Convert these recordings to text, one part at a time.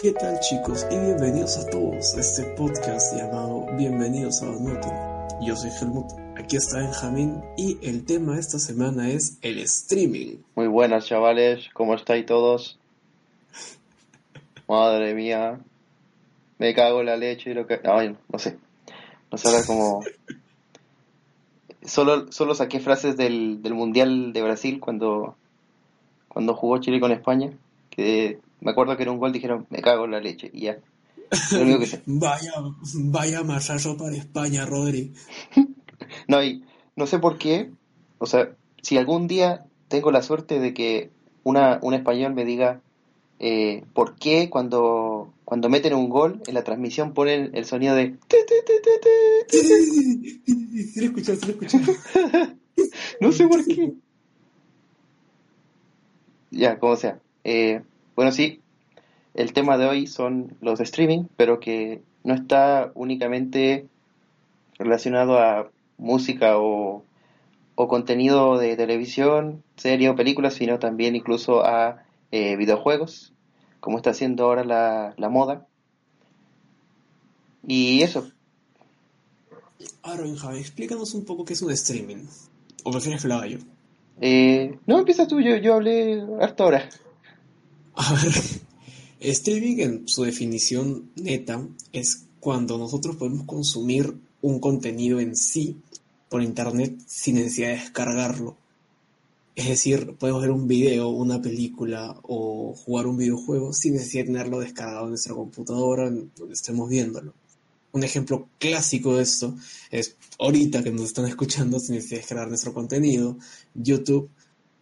¿Qué tal chicos? Y bienvenidos a todos a este podcast llamado Bienvenidos a Donuto. Yo soy Helmut, aquí está Benjamín y el tema de esta semana es el streaming. Muy buenas chavales, ¿cómo estáis todos? Madre mía, me cago en la leche y lo que... Ay, no sé, no sé ahora como... Solo, solo saqué frases del, del Mundial de Brasil cuando, cuando jugó Chile con España, que me acuerdo que era un gol, dijeron, me cago en la leche, y ya. Lo único que sé. Vaya, vaya masazo para España, Rodri. No, y no sé por qué, o sea, si algún día tengo la suerte de que una, un español me diga eh, por qué cuando, cuando meten un gol en la transmisión ponen el sonido de... Sí, lo escuché, sí lo escuché. no sé por qué. Ya, como sea. Eh, bueno, sí, el tema de hoy son los streaming, pero que no está únicamente relacionado a música o, o contenido de televisión, serie o películas, sino también incluso a eh, videojuegos, como está haciendo ahora la, la moda. Y eso, Ahora, Benjamín, explícanos un poco qué es un streaming. ¿O prefieres que lo haga yo? Eh, no, empieza tú, yo, yo hablé hasta ahora. A ver, streaming en su definición neta es cuando nosotros podemos consumir un contenido en sí por internet sin necesidad de descargarlo. Es decir, podemos ver un video, una película o jugar un videojuego sin necesidad de tenerlo descargado en nuestra computadora, donde estemos viéndolo. Un ejemplo clásico de esto es ahorita que nos están escuchando sin necesidad de descargar nuestro contenido, YouTube,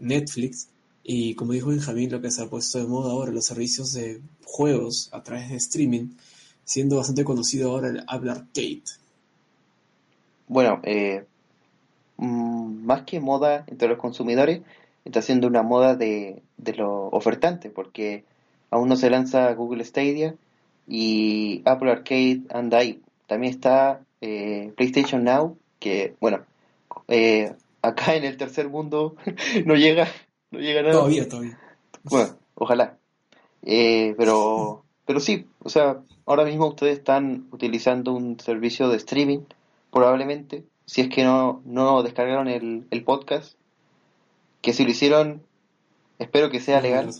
Netflix y como dijo Benjamín, lo que se ha puesto de moda ahora, los servicios de juegos a través de streaming, siendo bastante conocido ahora el Apple Arcade. Bueno, eh, mm, más que moda entre los consumidores, está siendo una moda de, de los ofertantes, porque aún no se lanza Google Stadia y Apple Arcade anda ahí. También está eh, PlayStation Now, que, bueno, eh, acá en el tercer mundo no llega, no llega nada. Todavía, todavía. Bueno, ojalá. Eh, pero, pero sí, o sea, ahora mismo ustedes están utilizando un servicio de streaming, probablemente, si es que no, no descargaron el, el podcast, que si lo hicieron, espero que sea legal.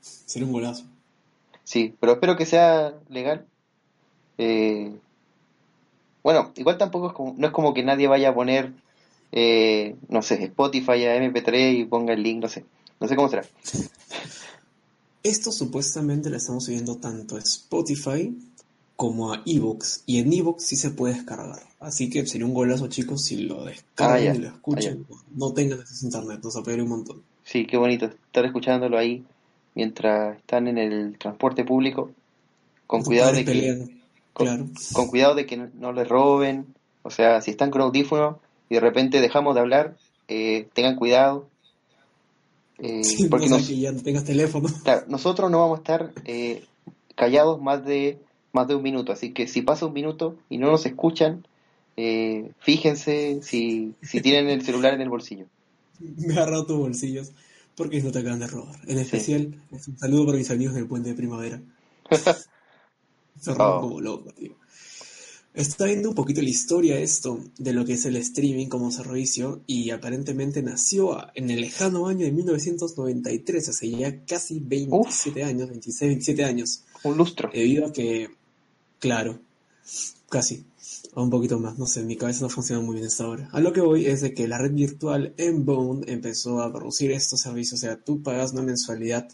Sería un golazo. Sí, pero espero que sea legal. Eh, bueno, igual tampoco es como, no es como que nadie vaya a poner, eh, no sé, Spotify a MP3 y ponga el link, no sé. No sé cómo será. Esto supuestamente lo estamos subiendo tanto a Spotify como a Evox. Y en Evox sí se puede descargar. Así que sería un golazo, chicos, si lo descargan Ah, ya. y lo escuchan. No tengan acceso a internet, nos apoyaría un montón. Sí, qué bonito estar escuchándolo ahí mientras están en el transporte público. Con cuidado de que, pelean, con, claro. con cuidado de que no, no les roben. O sea, si están con audífonos y de repente dejamos de hablar, eh, tengan cuidado. Eh, Sí, porque nos, que ya no tengas teléfono. Claro, nosotros no vamos a estar eh, callados más de más de un minuto, así que si pasa un minuto y no nos escuchan, eh, fíjense si, si tienen el celular en el bolsillo. Me ha agarrado tus bolsillos porque no te acaban de robar. En especial, es un saludo para mis amigos del puente de primavera. Se roban Oh. como loco, tío. Está viendo un poquito la historia esto de lo que es el streaming como servicio y aparentemente nació en el lejano año de 1993, hace ya casi 27 años, 26, 27 años, Un lustro. debido a que, claro, casi, o un poquito más, no sé, mi cabeza no funciona muy bien hasta ahora. A lo que voy es de que la red virtual Enbone empezó a producir estos servicios, o sea, tú pagas una mensualidad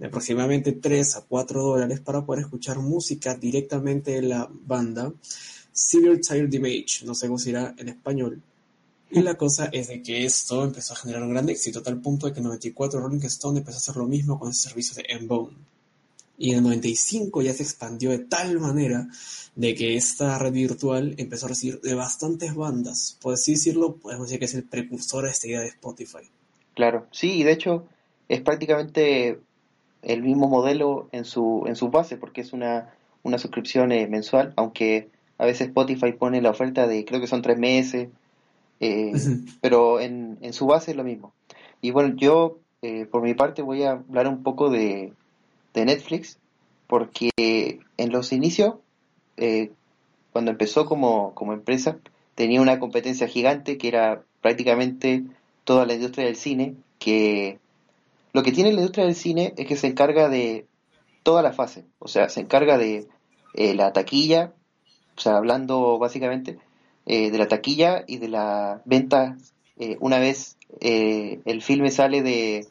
de aproximadamente 3 a 4 dólares para poder escuchar música directamente de la banda Severe Tired Image, no sé cómo se dirá en español. Y la cosa es de que esto empezó a generar un gran éxito, a tal punto de que en 94 Rolling Stone empezó a hacer lo mismo con ese servicio de Enbone. Y en el 95 ya se expandió de tal manera de que esta red virtual empezó a recibir de bastantes bandas. Por así decirlo, podemos decir que es el precursor a esta idea de Spotify. Claro, sí, y de hecho es prácticamente el mismo modelo en su, en su base, porque es una, una suscripción eh, mensual, aunque a veces Spotify pone la oferta de creo que son tres meses, eh, pero en, en su base es lo mismo. Y bueno, yo eh, por mi parte voy a hablar un poco de, de Netflix, porque en los inicios, eh, cuando empezó como, como empresa, tenía una competencia gigante que era prácticamente toda la industria del cine, que lo que tiene la industria del cine es que se encarga de toda la fase, o sea, se encarga de eh, la taquilla, o sea, hablando básicamente eh, de la taquilla y de la venta eh, una vez el filme sale de,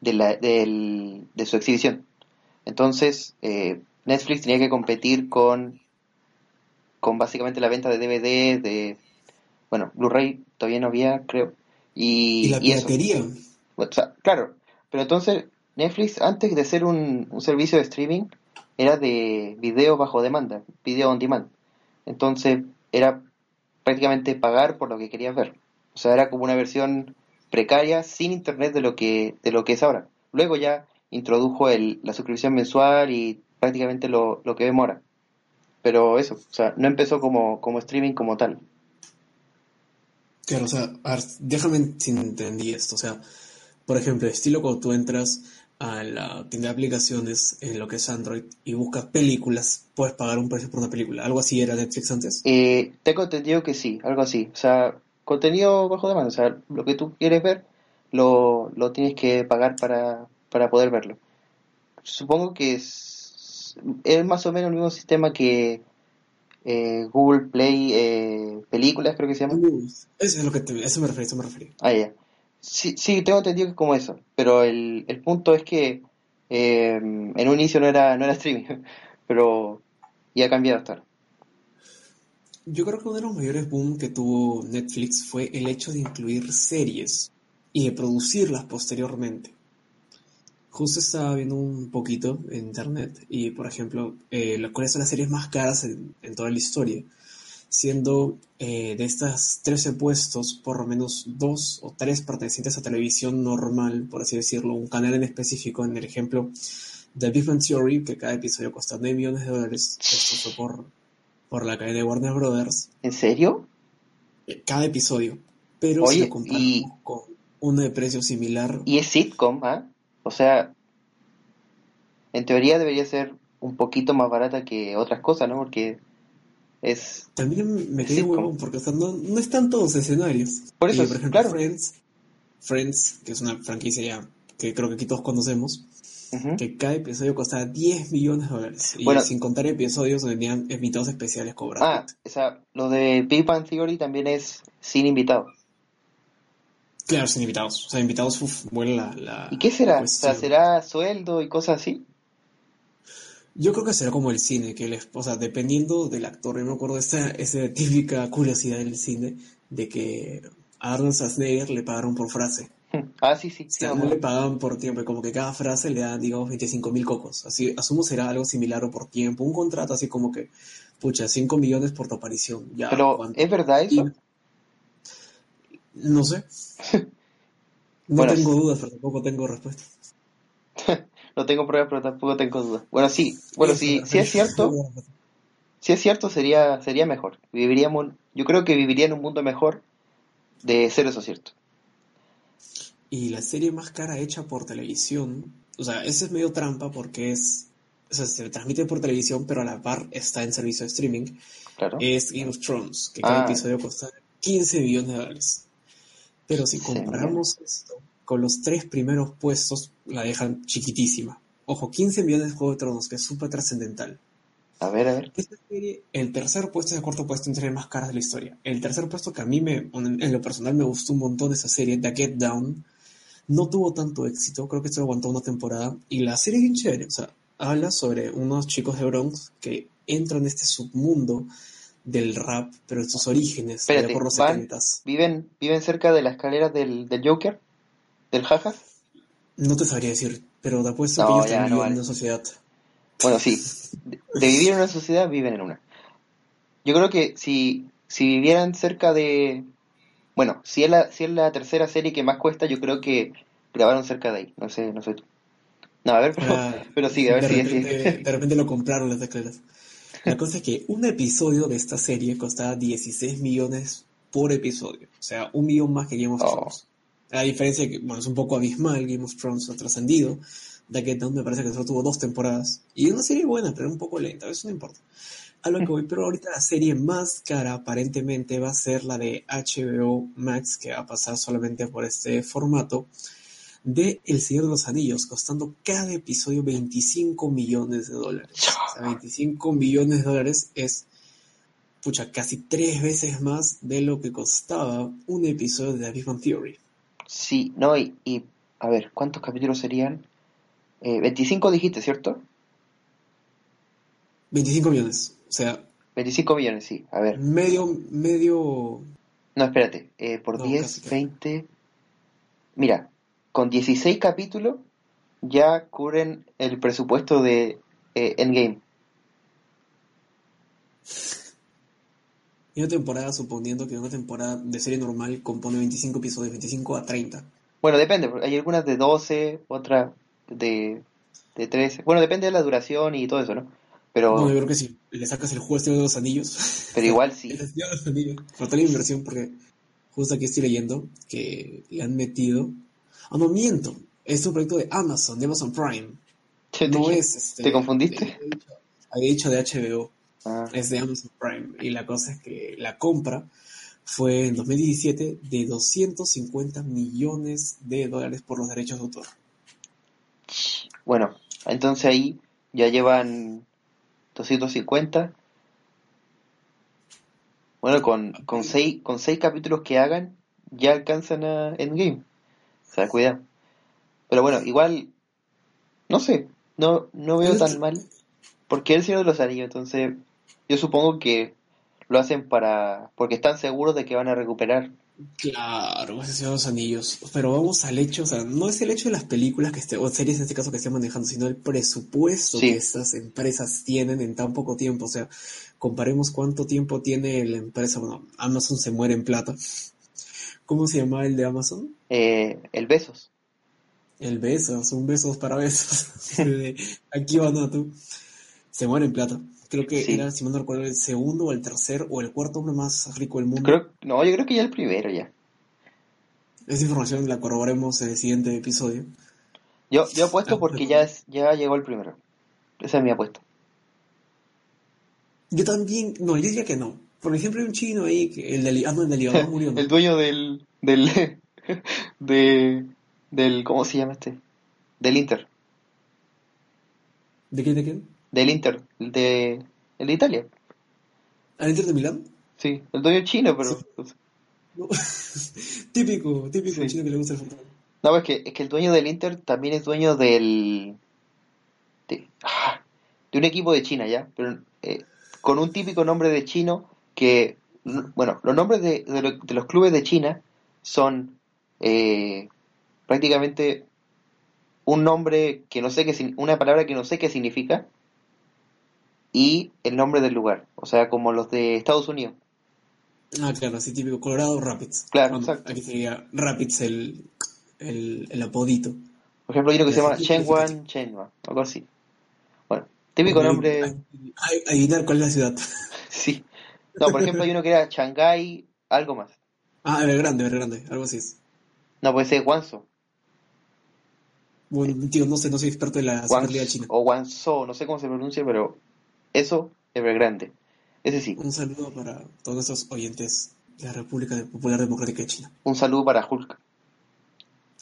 de, la, de su exhibición. Entonces, Netflix tenía que competir con, con básicamente la venta de DVD, de, bueno, Blu-ray todavía no había, creo. Y, y la piratería. claro, pero entonces Netflix, antes de ser un, servicio de streaming, era de video bajo demanda, video on demand. Entonces era prácticamente pagar por lo que querías ver. O sea, era como una versión precaria sin internet de lo que, de lo que es ahora. Luego ya introdujo el, la suscripción mensual y prácticamente lo, lo que vemos ahora. Pero eso, o sea, no empezó como, como streaming como tal. Claro, o sea, déjame si entendí esto. O sea, por ejemplo, estilo cuando tú entras a la tienda de aplicaciones en lo que es Android y buscas películas, puedes pagar un precio por una película. ¿Algo así era Netflix antes? Eh, tengo entendido que sí, algo así. O sea, contenido bajo demanda. O sea, lo que tú quieres ver lo, lo tienes que pagar para, para poder verlo. Supongo que es, es más o menos el mismo sistema que eh, Google Play eh, Películas, creo que se llama. eso es lo que te, eso me refiero, eso me refiero. Ah, ya. Sí, sí, tengo entendido que es como eso, pero el, el punto es que eh, en un inicio no era, no era streaming, pero ya ha cambiado hasta Yo creo que uno de los mayores boom que tuvo Netflix fue el hecho de incluir series y de producirlas posteriormente. Justo estaba viendo un poquito en internet y, por ejemplo, eh, cuáles son las series más caras en, en toda la historia siendo eh, de estas 13 puestos, por lo menos dos o tres pertenecientes a televisión normal, por así decirlo, un canal en específico, en el ejemplo de Big Bang Theory, que cada episodio cuesta 9 millones de dólares, esto fue por, por la cadena de Warner Brothers. ¿En serio? Eh, cada episodio, pero si lo comparamos con uno de precio similar. Y es sitcom, ¿ah? O sea, en teoría debería ser un poquito más barata que otras cosas, ¿no? Porque es... También me quedé huevón porque no, no están todos escenarios. Por eso, por ejemplo, claro. Friends, Friends, que es una franquicia ya que creo que aquí todos conocemos, que cada episodio costaba 10 millones de dólares. Y sin contar episodios donde tenían invitados especiales cobrados. Ah, o sea, lo de Big Bang Theory también es sin invitados. Claro, sin invitados. O sea, invitados, uff, vuela la, ¿Y qué será? O sea, ¿será sueldo y cosas así? Yo creo que será como el cine, que les, o sea, dependiendo del actor, yo me acuerdo de esa, esa típica curiosidad del cine, de que a Arnold Schwarzenegger le pagaron por frase. Ah, sí, sí. O sea, no le pagaban por tiempo, como que cada frase le dan, digamos, 25 mil cocos. Así, asumo será algo similar o por tiempo. Un contrato así como que, pucha, 5 millones por tu aparición. Ya, Pero, ¿es verdad eso? No sé. No tengo dudas, pero tampoco tengo respuesta. No tengo pruebas, pero tampoco tengo dudas. Bueno, sí, bueno, sí, si es cierto, si es cierto sería, sería mejor. Viviríamos, yo creo que viviría en un mundo mejor de ser eso cierto. Y la serie más cara hecha por televisión, o sea, ese es medio trampa porque es, o sea, se transmite por televisión, pero a la par está en servicio de streaming. Claro. Es Game of Thrones, que cada Ah. episodio cuesta 15 millones de dólares. Pero si comparamos esto con los tres primeros puestos, la dejan chiquitísima. Ojo, 15 millones de Juego de Tronos, que es súper trascendental. A ver, a ver. Esta serie, el tercer puesto y el cuarto puesto entre las más caras de la historia. El tercer puesto que a mí me, en lo personal me gustó un montón de esa serie, The Get Down, no tuvo tanto éxito, creo que esto aguantó una temporada, y la serie es bien chévere, o sea, habla sobre unos chicos de Bronx que entran en este submundo del rap, pero en sus orígenes, Espérate, allá por los van- 70s. ¿Viven, ¿Viven cerca de la escalera del, del Joker? ¿Del jaja? No te sabría decir, pero te apuesto No, que ellos ya, no viven vale. en una sociedad. Bueno, sí. De, de vivir en una sociedad, viven en una. Yo creo que si, si vivieran cerca de... Bueno, si es, la, si es la tercera serie que más cuesta, yo creo que grabaron cerca de ahí. No sé, no sé tú. No, a ver, pero, Ah, pero sí, a ver de si repente, de repente lo compraron las escaleras. La cosa es que un episodio de esta serie costaba 16 millones por episodio. O sea, un millón más que Game of. Thrones. A diferencia que, bueno, es un poco abismal, Game of Thrones ha trascendido. Down me parece que solo tuvo dos temporadas. Y una serie buena, pero un poco lenta, eso no importa. A lo que voy, pero ahorita la serie más cara aparentemente va a ser la de HBO Max, que va a pasar solamente por este formato, de El Señor de los Anillos, costando cada episodio 25 millones de dólares. O sea, 25 millones de dólares es, pucha, casi tres veces más de lo que costaba un episodio de The Big Theory. Sí, no, y, y a ver, ¿cuántos capítulos serían? Eh, 25 dijiste, ¿cierto? 25 millones. O sea, 25 millones, sí. A ver. medio, medio, No, espérate. eh, por No, 10, casi, casi. 20. Mira, con 16 capítulos ya cubren el presupuesto de eh, Endgame. Y una temporada, suponiendo que una temporada de serie normal compone 25 episodios, 25 a 30. Bueno, depende, hay algunas de 12, otras de, de 13. Bueno, depende de la duración y todo eso, ¿no? Pero, No, yo creo que si le sacas el juego Señor de los Anillos, pero igual sí. el de los Anillos, falta la inversión porque justo aquí estoy leyendo que le han metido. Ah, no miento, es un proyecto de Amazon, de Amazon Prime. ¿Te, No te- es este. ¿te confundiste? Había dicho de HBO, Ah, es de Amazon Prime. Y la cosa es que la compra fue en 2017 de 250 millones de dólares por los derechos de autor. bueno, entonces ahí ya llevan 250. Bueno, con, con, seis, con seis capítulos que hagan, ya alcanzan a Endgame. O sea, cuidado. Pero bueno, igual, no sé, no, no veo tan mal. Porque el Señor de los Anillos, entonces yo supongo que lo hacen para porque están seguros de que van a recuperar. Claro, Señor de los Anillos. Pero vamos al hecho, o sea, no es el hecho de las películas que esté, o series en este caso que estén manejando, sino el presupuesto Sí. que estas empresas tienen en tan poco tiempo. O sea, comparemos cuánto tiempo tiene la empresa. Bueno, Amazon se muere en plata. ¿Cómo se llama el de Amazon? Eh, el Besos. El Besos, un besos para besos. Aquí va Natu. Se muere en plata. Creo que Sí. era, si no recuerdo, el segundo o el tercer o el cuarto hombre más rico del mundo. Creo, no, yo creo que ya el primero ya. Esa información la corroboremos en el siguiente episodio. Yo, yo apuesto Ah, porque ya, es, ya llegó el primero. Esa es mi apuesta. Yo también, no, yo diría que no. Por ejemplo, hay un chino ahí, que el del, ah, no, el del murió, ¿no? El dueño del, del, de, del, ¿cómo se llama este? Del Inter. ¿De quién, de quién? Del Inter, el de, el de Italia. ¿Al Inter de Milán? Sí, el dueño chino, pero... No. típico, típico Sí. chino que le gusta el fútbol. No, es que, es que el dueño del Inter también es dueño del... De, ah, de un equipo de China, ¿ya? Pero eh, con un típico nombre de chino que... Bueno, los nombres de, de lo- de los clubes de China son eh, prácticamente un nombre que no sé qué... Una palabra que no sé qué significa y el nombre del lugar. O sea, como los de Estados Unidos. Ah, claro, así típico. Colorado Rapids. Claro, exacto. Aquí sería Rapids el, el, el apodito. Por ejemplo, hay uno que se llama Sí, Chengwan Chenhua, algo así. Bueno, típico nombre... Ay, ay, Adivinar cuál es la ciudad. Sí. No, por ejemplo, hay uno que era Shanghái, algo más. Ah, Evergrande, Evergrande, algo así es. No, puede ser Guangzhou. Bueno, tío, no sé, no soy experto en la Superliga China. O Guangzhou, no sé cómo se pronuncia, pero eso, Evergrande. Ese sí. Un saludo para todos nuestros oyentes de la República Popular Democrática de China. Un saludo para Hulk.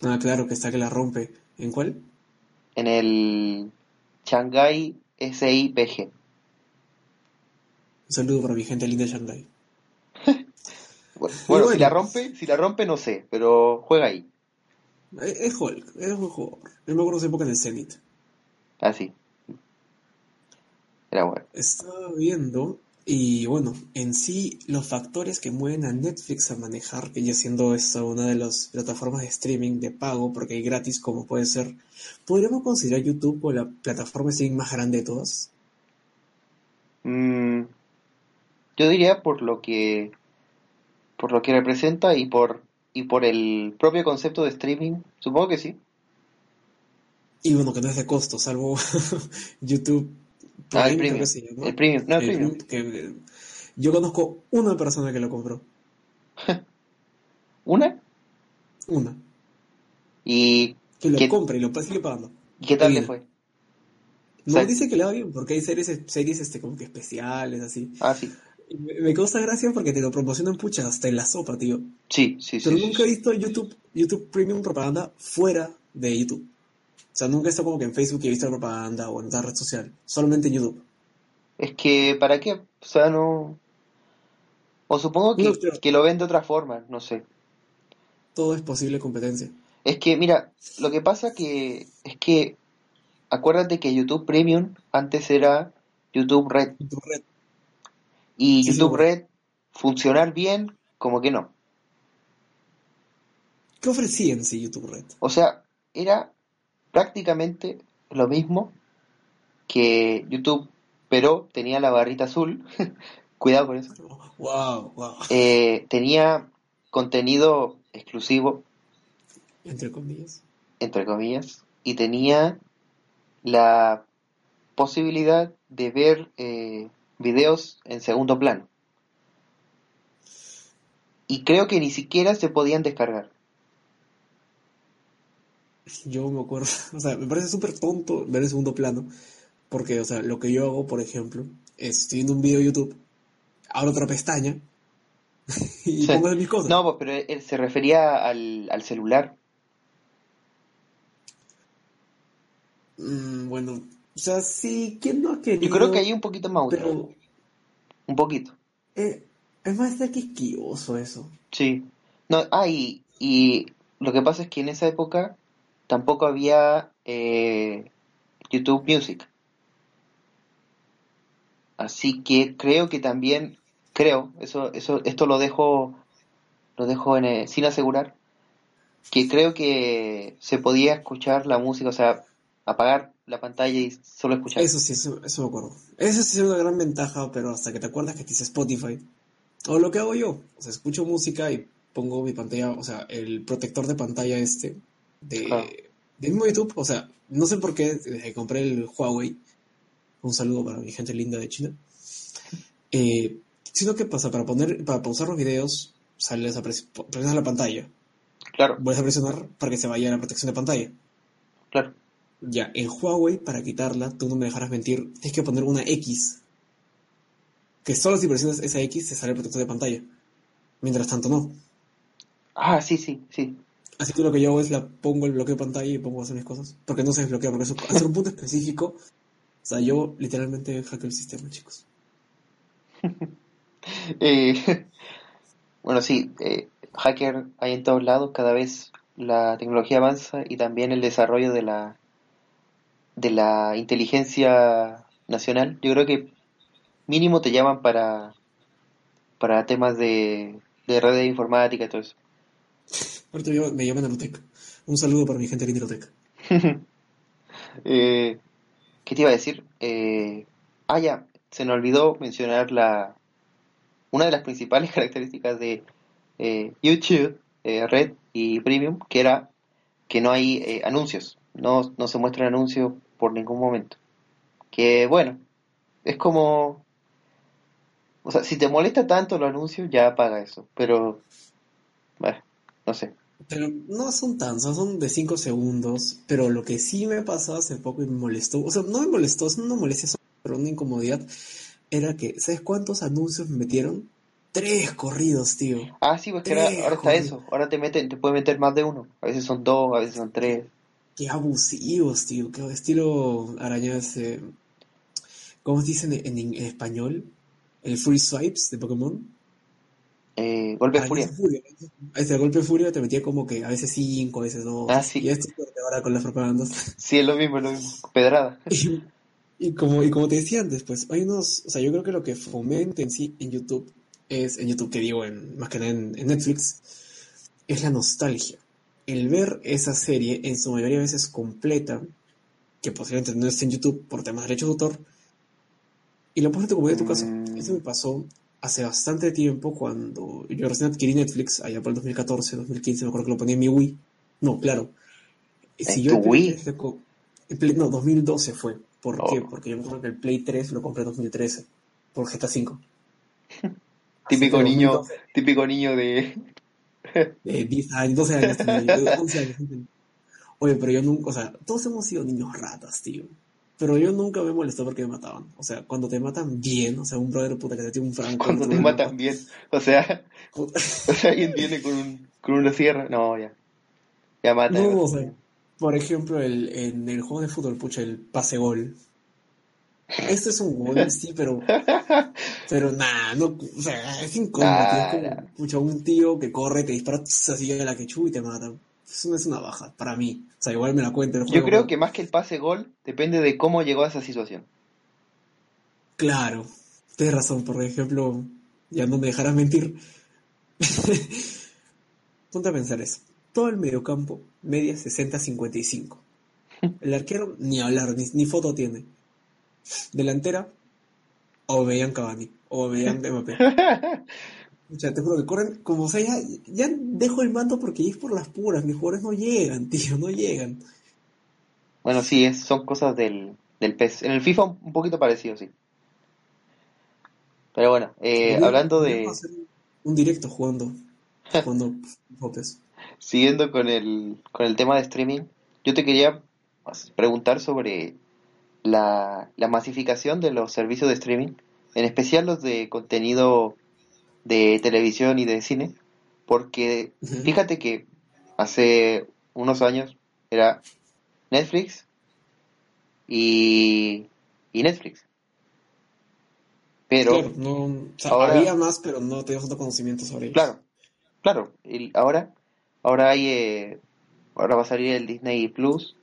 Ah, claro, que está que la rompe. ¿En cuál? En el Shanghai SIPG. Un saludo para mi gente linda de Shanghai. Bueno, bueno, si la rompe, si la rompe no sé, pero juega ahí. Es es Hulk, es un jugador. Yo me acuerdo esa época en el Zenit. Así. Era bueno. Estaba viendo, y bueno, en sí, los factores que mueven a Netflix a manejar, que ya siendo esta una de las plataformas de streaming de pago, porque hay gratis, como puede ser, ¿podríamos considerar YouTube como la plataforma de streaming más grande de todas? Mm, yo diría por lo que por lo que representa y por y por el propio concepto de streaming, supongo que sí. Y bueno, que no es de costo, salvo YouTube Ah, el premium. se llama. El premium, no el El premium. que, eh, yo conozco una persona que lo compró. ¿Una? Una. Y, Que lo ¿Qué- compre y lo sigue pagando. ¿y ¿qué tal le fue? No dice que le va bien, porque hay series, series este, como que especiales, así. Ah, sí. Me, me causa gracia porque te lo promocionan pucha hasta en la sopa, tío. Sí, sí, sí. Pero sí, nunca he sí. visto YouTube, YouTube Premium propaganda fuera de YouTube. O sea, nunca he estado como que en Facebook y he visto la propaganda o en otra red social. Solamente en YouTube. Es que, ¿para qué? O sea, no... O supongo que, No, pero- que lo ven de otra forma, no sé. Todo es posible competencia. Es que, mira, lo que pasa que es que acuérdate que YouTube Premium antes era YouTube Red YouTube Red. y Sí, YouTube. Red funcionar bien, como que no. ¿Qué ofrecía en sí YouTube Red? O sea, era prácticamente lo mismo que YouTube, pero tenía la barrita azul. Cuidado con eso. Wow, wow. Eh, tenía contenido exclusivo, Entre comillas. entre comillas, y tenía la posibilidad de ver eh, videos en segundo plano. Y creo que ni siquiera se podían descargar. Yo me acuerdo, o sea, me parece súper tonto ver en segundo plano, porque, o sea, lo que yo hago, por ejemplo, es estoy viendo un video de YouTube, abro otra pestaña y Sí. pongo mis cosas. No, pues, pero él se refería al, al celular. Mm, bueno, o sea, sí, ¿quién no ha querido? Yo creo que hay un poquito más. Pero Un poquito. eh, es más de quisquilloso eso. Sí. No, ah, y, y lo que pasa es que en esa época tampoco había eh, YouTube Music. Así que creo que también, creo, eso, eso, esto lo dejo, lo dejo en, eh, sin asegurar, que creo que se podía escuchar la música, o sea, apagar la pantalla y solo escuchar. Eso sí, eso, eso me acuerdo. Eso sí es una gran ventaja, pero hasta que te acuerdas que te dice Spotify. O lo que hago yo, o sea, escucho música y pongo mi pantalla, o sea, el protector de pantalla este de, Ah. De mismo YouTube, o sea, no sé por qué, que compré el Huawei, un saludo para mi gente linda de China, eh, sino que pasa, para poner, para pausar los videos, sales a pres- presionas la pantalla, Claro, vuelves a presionar para que se vaya la protección de pantalla. claro. Ya, en Huawei, para quitarla, tú no me dejarás mentir, tienes que poner una X. Que solo si presionas esa X te sale el protector de pantalla. Mientras tanto, no. Ah, sí, sí, sí. Así que lo que yo hago es la pongo el bloqueo de pantalla y pongo a hacer mis cosas. Porque no se desbloquea, porque eso, hacer un punto específico. O sea, yo literalmente hackeo el sistema, chicos. Eh, bueno, sí, eh, hacker hay en todos lados, cada vez la tecnología avanza y también el desarrollo de la de la inteligencia nacional. Yo creo que mínimo te llaman para para temas de, de redes informática y todo eso. Ahorita me llaman a Lutec. Un saludo para mi gente de Lutec. Eh, ¿qué te iba a decir? Eh, ah, ya, se me olvidó mencionar la una de las principales características de eh, YouTube, eh, Red y Premium, que era que no hay eh, anuncios, no, no se muestran anuncios por ningún momento. Que bueno, es como, o sea, si te molesta tanto los anuncios, ya apaga eso, pero, bueno, no sé. Pero no son tan, son de 5 segundos. Pero lo que sí me pasó hace poco y me molestó, o sea, no me molestó, es una molestia, pero una incomodidad, era que, ¿sabes cuántos anuncios me metieron? Tres corridos, tío. Ah, sí, pues que ahora, ahora está eso, ahora te meten, te pueden meter más de uno, a veces son dos, a veces son tres. Qué abusivos, tío. Qué estilo araña ese. ¿Cómo se dice en, en- en español? El free swipes de Pokémon. Eh, golpe de Araña furia. furia. Ese golpe de furia te metía como que a veces 5, a veces 2. Ah, sí. Y esto ahora con las propagandas. Sí, es lo mismo, es lo mismo. Pedrada. Y, y como, y como te decía antes, pues hay unos, o sea, yo creo que lo que fomenta en sí en YouTube es, en YouTube que digo, en, más que nada en, en Netflix, es la nostalgia. El ver esa serie en su mayoría de veces completa, que posiblemente no esté en YouTube por temas de derechos de autor, y lo pones en tu comodidad de tu casa. Mm. Eso me pasó hace bastante tiempo cuando yo recién adquirí Netflix, allá por el 2014, 2015, me acuerdo que lo ponía en mi Wii. No, claro. ¿En tu Wii? no, 2012 fue. ¿Por Oh. qué? Porque yo me acuerdo que el Play 3 lo compré en 2013 por GTA V. Típico Así que niño, 2012, típico niño de... eh, 10 años, 12 años, tenía yo, 11 años. Oye, pero yo nunca, o sea, todos hemos sido niños ratas, tío. Pero yo nunca me molestó porque me mataban. O sea, cuando te matan bien, o sea, un brother puta que te tiene un franco. Cuando te matan bien. O sea, o sea, alguien viene con un, con una sierra. No, ya. Ya mata. No, o sea, por ejemplo, el, en el juego de fútbol, pucha, el pase gol. Este es un gol, sí, pero. Pero nada, no, o sea, es incómodo, Ah, como, pucha, un tío que corre, te dispara así a la quechua y te mata. No es una baja, para mí. O sea, igual me la cuento el Yo creo que más que el pase gol, depende de cómo llegó a esa situación. Claro, tienes razón, por ejemplo, ya no me dejarás mentir. Ponte a pensar eso. Todo el mediocampo media 60-55. El arquero ni hablar, ni, ni foto tiene. Delantera, o veían Cavani, o veían Mbappé. O sea, te juro que corren como, sea, ya, ya dejo el mando porque es por las puras, mis jugadores no llegan, tío, no llegan. Bueno, sí, es, son cosas del, del PES. En el FIFA un poquito parecido, sí. Pero bueno, eh, Podría- hablando de... hacer un directo jugando, jugando. Siguiendo con el, con el tema de streaming, yo te quería preguntar sobre la, la masificación de los servicios de streaming, en especial los de contenido de televisión y de cine, porque fíjate que hace unos años era Netflix y, y Netflix. Pero, Claro, no, o sea, ahora- había más, pero no tenías tanto conocimiento sobre ellos. Claro, claro. el- ahora, ahora hay, eh, ahora va a salir el Disney Plus,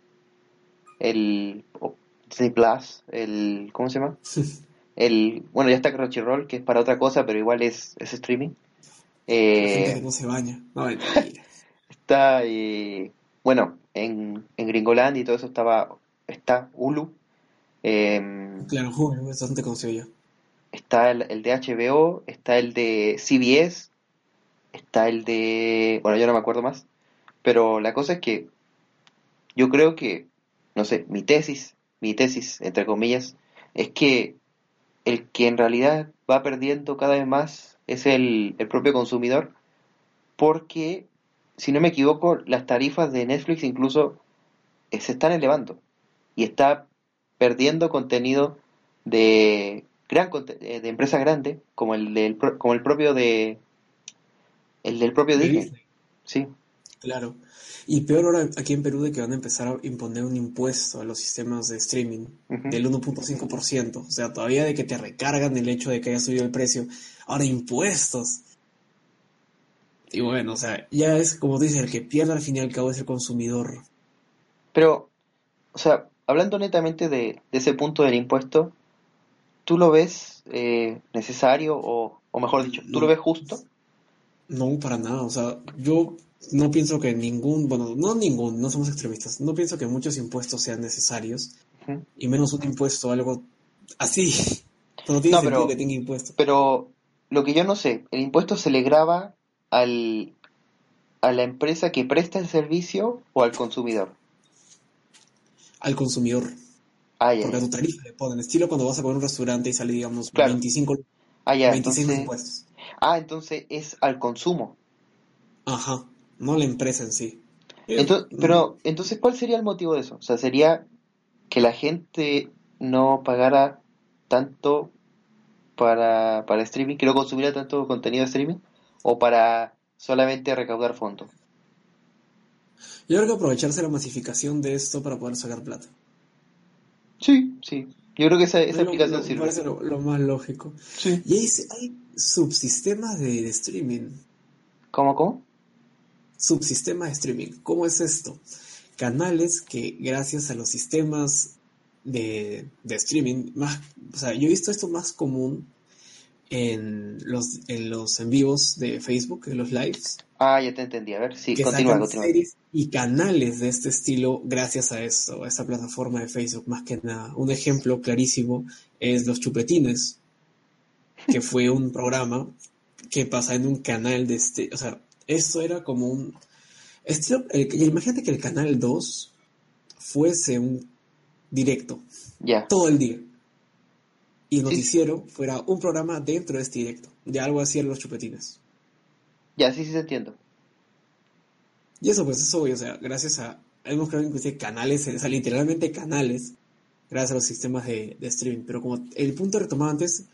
el oh, Disney Plus, el, ¿cómo se llama? El, bueno, ya está Crunchyroll, que es para otra cosa, pero igual es, es streaming. Eh, no se baña. No, está, eh, bueno, en, en Gringoland y todo eso estaba, está Hulu, em, claro, joder, es bastante conocido ya. está el, el de HBO, está el de CBS, está el de... Bueno, yo no me acuerdo más, pero la cosa es que yo creo que, no sé, mi tesis, mi tesis, entre comillas, es que el que en realidad va perdiendo cada vez más es el, el propio consumidor, porque, si no me equivoco, las tarifas de Netflix incluso eh, se están elevando y está perdiendo contenido de gran eh, de empresas grandes como el del como el propio de el del propio Disney Disney. sí Claro. Y peor ahora aquí en Perú de que van a empezar a imponer un impuesto a los sistemas de streaming del 1.5%. O sea, todavía de que te recargan el hecho de que haya subido el precio. Ahora impuestos. Y bueno, o sea, ya es como tú dices, el que pierde al fin y al cabo es el consumidor. pero o sea hablando netamente de, de ese punto del impuesto tú lo ves eh, necesario o, o mejor dicho tú No. lo ves justo No, para nada. O sea, yo no pienso que ningún, bueno, no ningún, no somos extremistas. No pienso que muchos impuestos sean necesarios. Y menos un impuesto, algo así. No tiene No, sentido pero- que tenga impuestos. pero lo que yo no sé el impuesto se le graba al a la empresa que presta el servicio o al consumidor Al consumidor. ah ya, Porque a tu tarifa le ponen. Estilo cuando vas a comer un restaurante y sale, digamos, Claro. 25, Ah, ya, 26 entonces impuestos. ah entonces es al consumo Ajá. No la empresa en sí. Entonces, pero, entonces, ¿cuál sería el motivo de eso? O sea, ¿sería que la gente no pagara tanto para, para streaming, que no consumiera tanto contenido de streaming? ¿O para solamente recaudar fondos? Yo creo que aprovecharse la masificación de esto para poder sacar plata. Sí, sí. Yo creo que esa, esa explicación lo- me sirve. parece lo, lo más lógico. Sí. Y hay, hay subsistemas de, de streaming. ¿Cómo, cómo? Subsistema de streaming. ¿Cómo es esto? Canales que gracias a los sistemas de, de streaming, más, o sea, yo he visto esto más común en los, en los en vivos de Facebook, en los lives, Ah, ya te entendí. A ver, sí, que continúa, sacan continúa. series y canales de este estilo gracias a esto, a esta plataforma de Facebook, más que nada. Un ejemplo clarísimo es Los Chupetines, que fue un programa que pasa en un canal de este, o sea, esto era como un el- imagínate que el canal 2 fuese un directo Ya. todo el día y el Sí. noticiero fuera un programa dentro de este directo, de algo así eran Los Chupetines. Ya, sí, sí, se entiendo. Y eso, pues, eso, o sea, gracias a hemos creado inclusive canales, o sea, literalmente canales, gracias a los sistemas de, streaming. Pero como el punto retomado antes,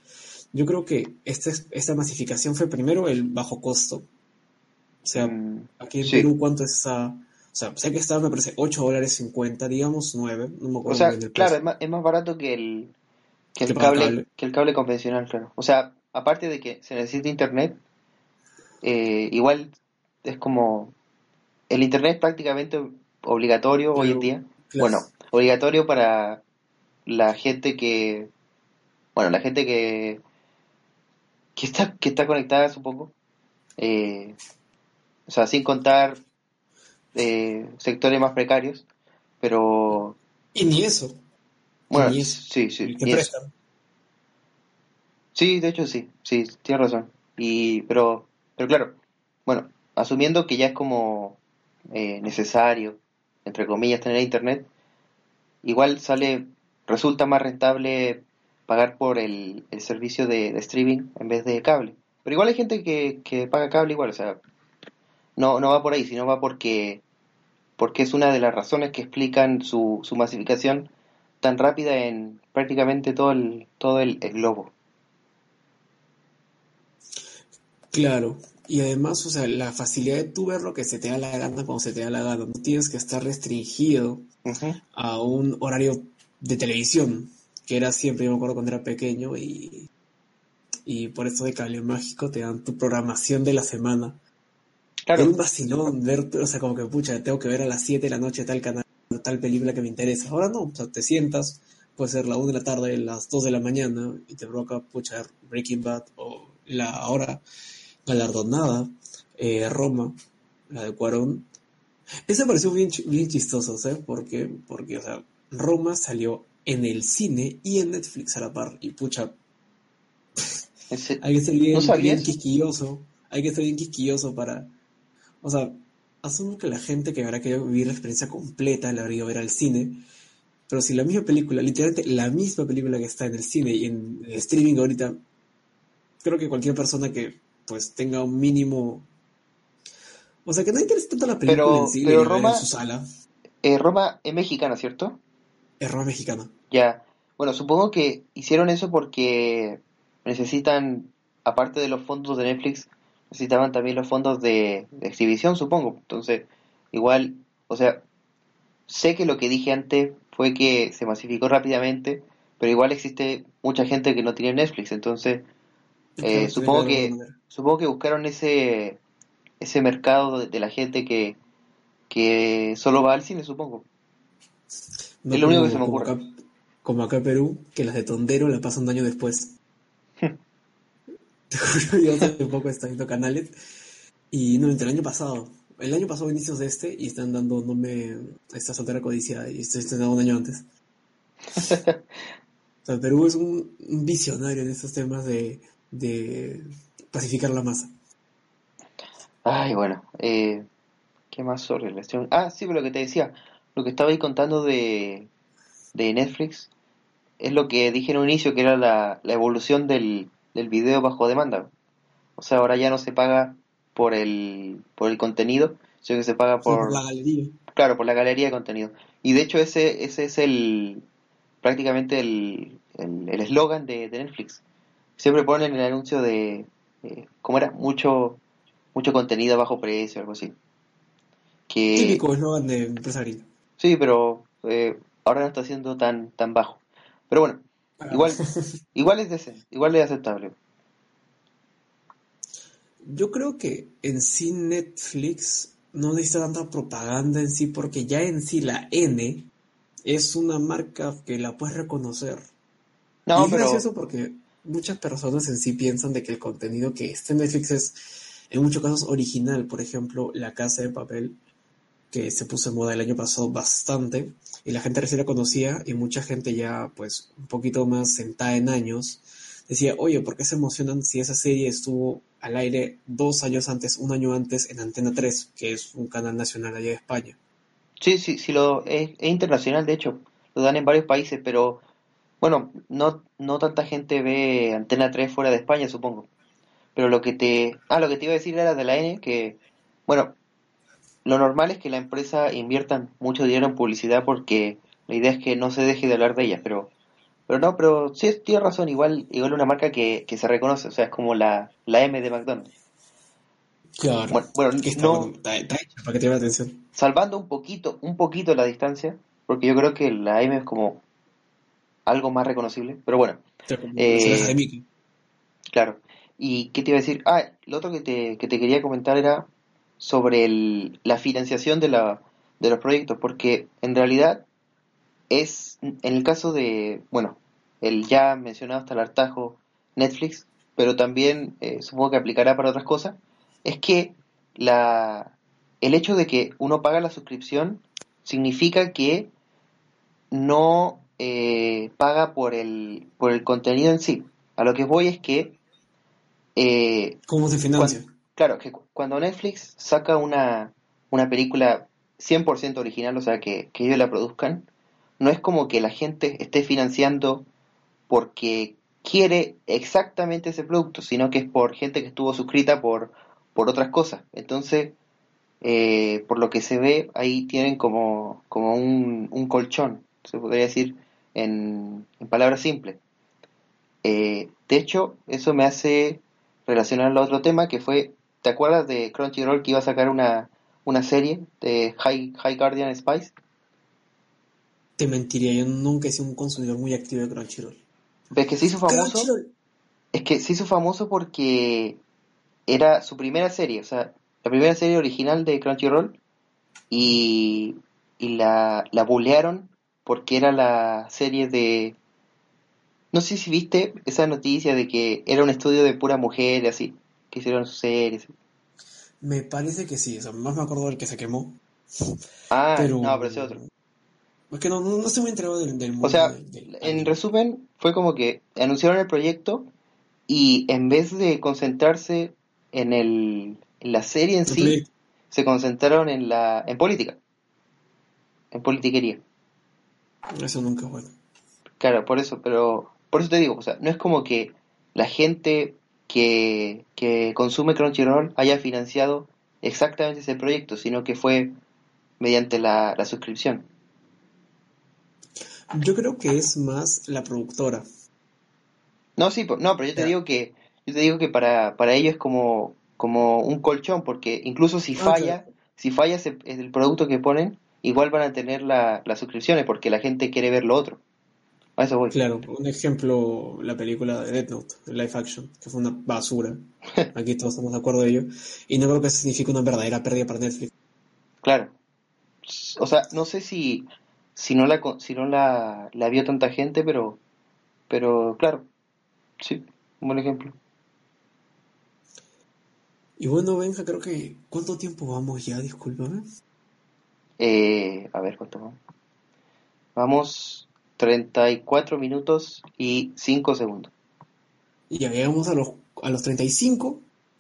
yo creo que este, esta masificación fue primero el bajo costo. O sea, mm, aquí en Perú, ¿cuánto es esa...? O sea, sé que estaba, me parece, 8 dólares 50, digamos 9, no me acuerdo. O sea, claro, es más, es más barato que el, que el cable, que el cable convencional, claro. O sea, aparte de que se necesita internet, eh, igual es como el internet es prácticamente obligatorio hoy en día. Bueno, obligatorio para la gente que bueno, la gente que que está que está conectada supongo. Eh, o sea, sin contar eh, sectores más precarios, pero y ni eso. Bueno, sí, sí. Sí, de hecho sí, sí, tienes razón. Y, pero, pero claro, bueno, asumiendo que ya es como eh, necesario, entre comillas, tener internet, igual sale, resulta más rentable pagar por el, el servicio de, streaming en vez de cable. Pero igual hay gente que, que paga cable igual, o sea, no, no va por ahí, sino va porque, porque es una de las razones que explican su, su masificación tan rápida en prácticamente todo el, todo el, globo. Claro, y además, o sea, la facilidad de tú ver lo que se te da la gana cuando se te da la gana. No tienes que estar restringido a un horario de televisión, que era siempre, yo me acuerdo cuando era pequeño, y, y por eso de cable mágico te dan tu programación de la semana. Claro. Es un vacilón ver, o sea, como que, pucha, tengo que ver a las 7 de la noche tal canal tal película que me interesa. Ahora no, o sea, te sientas, puede ser la 1 de la tarde, las 2 de la mañana, y te provoca puchar Breaking Bad o la ahora galardonada eh, Roma, la de Cuarón. Esa pareció bien, bien chistoso, ¿sabes? Porque, porque, o sea, Roma salió en el cine y en Netflix a la par, y pucha. hay que ser bien, bien quisquilloso, hay que ser bien quisquilloso para. O sea, asumo que la gente que habrá querido vivir la experiencia completa la habría ido a ver al cine, pero si la misma película, literalmente la misma película que está en el cine y en el streaming ahorita, creo que cualquier persona que pues tenga un mínimo... O sea, que no interesa tanto la película en sí, pero Roma, en su sala. Eh, Roma es mexicana, ¿cierto? Es Roma mexicana. Ya. Bueno, supongo que hicieron eso porque necesitan, aparte de los fondos de Netflix, necesitaban también los fondos de, exhibición, supongo. Entonces, igual, o sea, sé que lo que dije antes fue que se masificó rápidamente, pero igual existe mucha gente que no tiene Netflix, entonces eh, supongo que supongo que buscaron ese ese mercado de, la gente que, que solo va al cine, supongo. es lo único que se me ocurre. como acá en Perú, que las de Tondero la pasan un año después. yo hace poco estaba viendo canales y no, entre el año pasado, el año pasado inicios de este y están dando dándome esta soltera codicia y estoy estrenando un año antes. o sea, Perú es un, visionario en estos temas de, de pacificar la masa. Ay, bueno, eh, ¿qué más sobre la Ah, sí, pero lo que te decía, lo que estaba ahí contando de, de Netflix es lo que dije en un inicio, que era la, la evolución del, del video bajo demanda. O sea, ahora ya no se paga por el, por el contenido, sino que se paga por, la galería. Claro, por la galería de contenido. Y de hecho ese, ese es el prácticamente el eslogan de, Netflix. Siempre ponen el anuncio de, ¿cómo era? Mucho mucho contenido a bajo precio, algo así. Que, Típico eslogan de empresario. Sí, pero eh, ahora no está siendo tan, tan bajo. Pero bueno, Igual, igual es decente, igual es aceptable. Yo creo que en sí Netflix no necesita tanta propaganda en sí, porque ya en sí la N es una marca que la puedes reconocer. No, y es gracioso porque muchas personas en sí piensan de que el contenido que está en Netflix es en muchos casos original. Por ejemplo, La Casa de Papel que se puso en moda el año pasado bastante y la gente recién la conocía y mucha gente ya pues un poquito más sentada en años decía, oye, ¿por qué se emocionan si esa serie estuvo al aire dos años antes, un año antes en Antena 3, que es un canal nacional allá de España? Sí, sí, sí, lo, es, internacional, de hecho, lo dan en varios países, pero bueno, no, no tanta gente ve Antena 3 fuera de España, supongo. Pero lo que te... Ah, lo que te iba a decir era de la N, que, bueno, lo normal es que la empresa invierta mucho dinero en publicidad porque la idea es que no se deje de hablar de ella, pero pero no, pero sí tiene razón, igual igual una marca que, que se reconoce, o sea, es como la, la M de McDonald's. Claro. Bueno, está, no, está- está para que te la atención. salvando un poquito, un poquito la distancia, porque yo creo que la M es como algo más reconocible, pero bueno, Eh, claro. ¿Y qué te iba a decir? Ah, lo otro que te, que te quería comentar era sobre el- la financiación de, la, de los proyectos, porque en realidad es, en el caso de, bueno, el ya mencionado hasta el hartajo Netflix, pero también eh, supongo que aplicará para otras cosas, es que la, el hecho de que uno paga la suscripción significa que no eh, paga por el, por el contenido en sí. A lo que voy es que, eh, ¿Cómo se financia? Claro, que cu- cuando Netflix saca una, una película 100% original, o sea, que, que ellos la produzcan, no es como que la gente esté financiando porque quiere exactamente ese producto, sino que es por gente que estuvo suscrita por, por otras cosas. Entonces, eh, por lo que se ve, ahí tienen como, como un, un colchón, se podría decir en, en palabras simples. Eh, de hecho, eso me hace relacionar al otro tema que fue, ¿te acuerdas de Crunchyroll que iba a sacar una, una serie de High, High Guardian Spice? Te mentiría, yo nunca he sido un consumidor muy activo de Crunchyroll. ¿Ves que se hizo famoso? Es que se hizo famoso porque era su primera serie, o sea, la primera serie original de Crunchyroll y, y la, la bulearon porque era la serie de... No sé si viste esa noticia de que era un estudio de pura mujer, así, que hicieron sus series. Me parece que sí, o sea, más me acuerdo del que se quemó. Ah, Pero. no, pero ese otro. Es que no, no, no estoy muy enterado del, del mundo. O sea, del- del en resumen, fue como que anunciaron el proyecto y en vez de concentrarse en el, en la serie en El sí, proyecto. se concentraron en la en política, en politiquería. Eso nunca es bueno. Claro, por eso, pero por eso te digo, o sea, no es como que la gente que, que consume Crunchyroll haya financiado exactamente ese proyecto, sino que fue mediante la, la suscripción. Yo creo que es más la productora. No, sí, no, pero yo te digo que yo te digo que para, para ellos es como, como un colchón, porque incluso si Ah, falla, si falla ese- el producto que ponen, igual van a tener la- las suscripciones porque la gente quiere ver lo otro. A eso voy. Claro, un ejemplo, la película de Death Note, de live action, que fue una basura. Aquí todos estamos de acuerdo de ello. Y no creo que eso signifique una verdadera pérdida para Netflix. Claro. O sea, no sé si, si no la, si no la, la vio tanta gente, pero, pero claro, sí, un buen ejemplo. Y bueno, Benja, creo que... ¿Cuánto tiempo vamos ya? Discúlpame. Eh, a ver, ¿cuánto vamos? Vamos 34 minutos y 5 segundos. Y ya llegamos a los, a los 35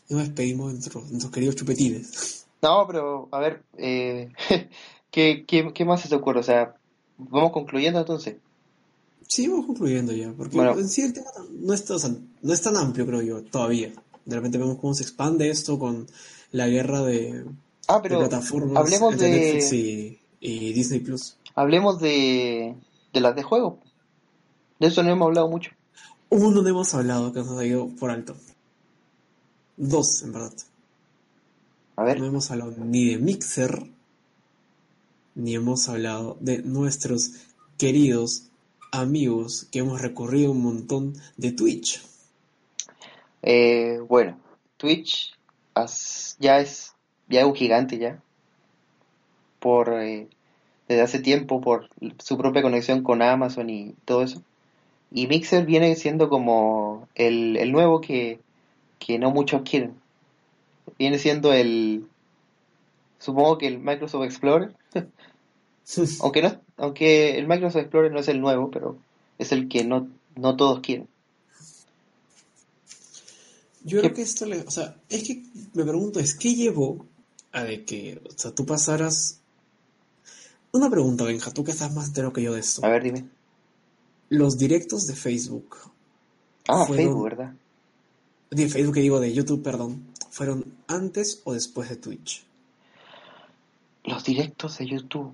y nos despedimos de nuestros, nuestros queridos chupetines. No, pero a ver, eh, ¿qué, qué, qué más se te ocurre? O sea, vamos concluyendo entonces. Sí, vamos concluyendo ya, porque Bueno. en sí el tema no es, o sea, no es tan amplio, creo yo, todavía. De repente vemos cómo se expande esto con la guerra de, Ah, de plataformas hablemos entre de- Netflix y, y Disney Plus. hablemos de, de las de juego. De eso no hemos hablado mucho. Uno no hemos hablado que nos ha ido por alto. Dos, en verdad. A ver, No hemos hablado ni de Mixer, ni hemos hablado de nuestros queridos amigos que hemos recorrido un montón de Twitch. eh, bueno, Twitch ya es ya es un gigante ya. Por eh, desde hace tiempo por su propia conexión con Amazon y todo eso. Y Mixer viene siendo como el, el nuevo que, que no muchos quieren. Viene siendo el supongo que el Microsoft Explorer, aunque no aunque el Microsoft Explorer no es el nuevo, pero es el que no no todos quieren. Yo ¿Qué- creo que esto le, o sea, es que me pregunto es qué llevó a de que, o sea, tú pasaras una pregunta, Benja, tú que estás más entero que yo de esto. A ver, dime. Los directos de Facebook, Ah, Fueron- Facebook, ¿verdad? de Facebook que digo de YouTube, perdón, fueron antes o después de Twitch. los directos de YouTube.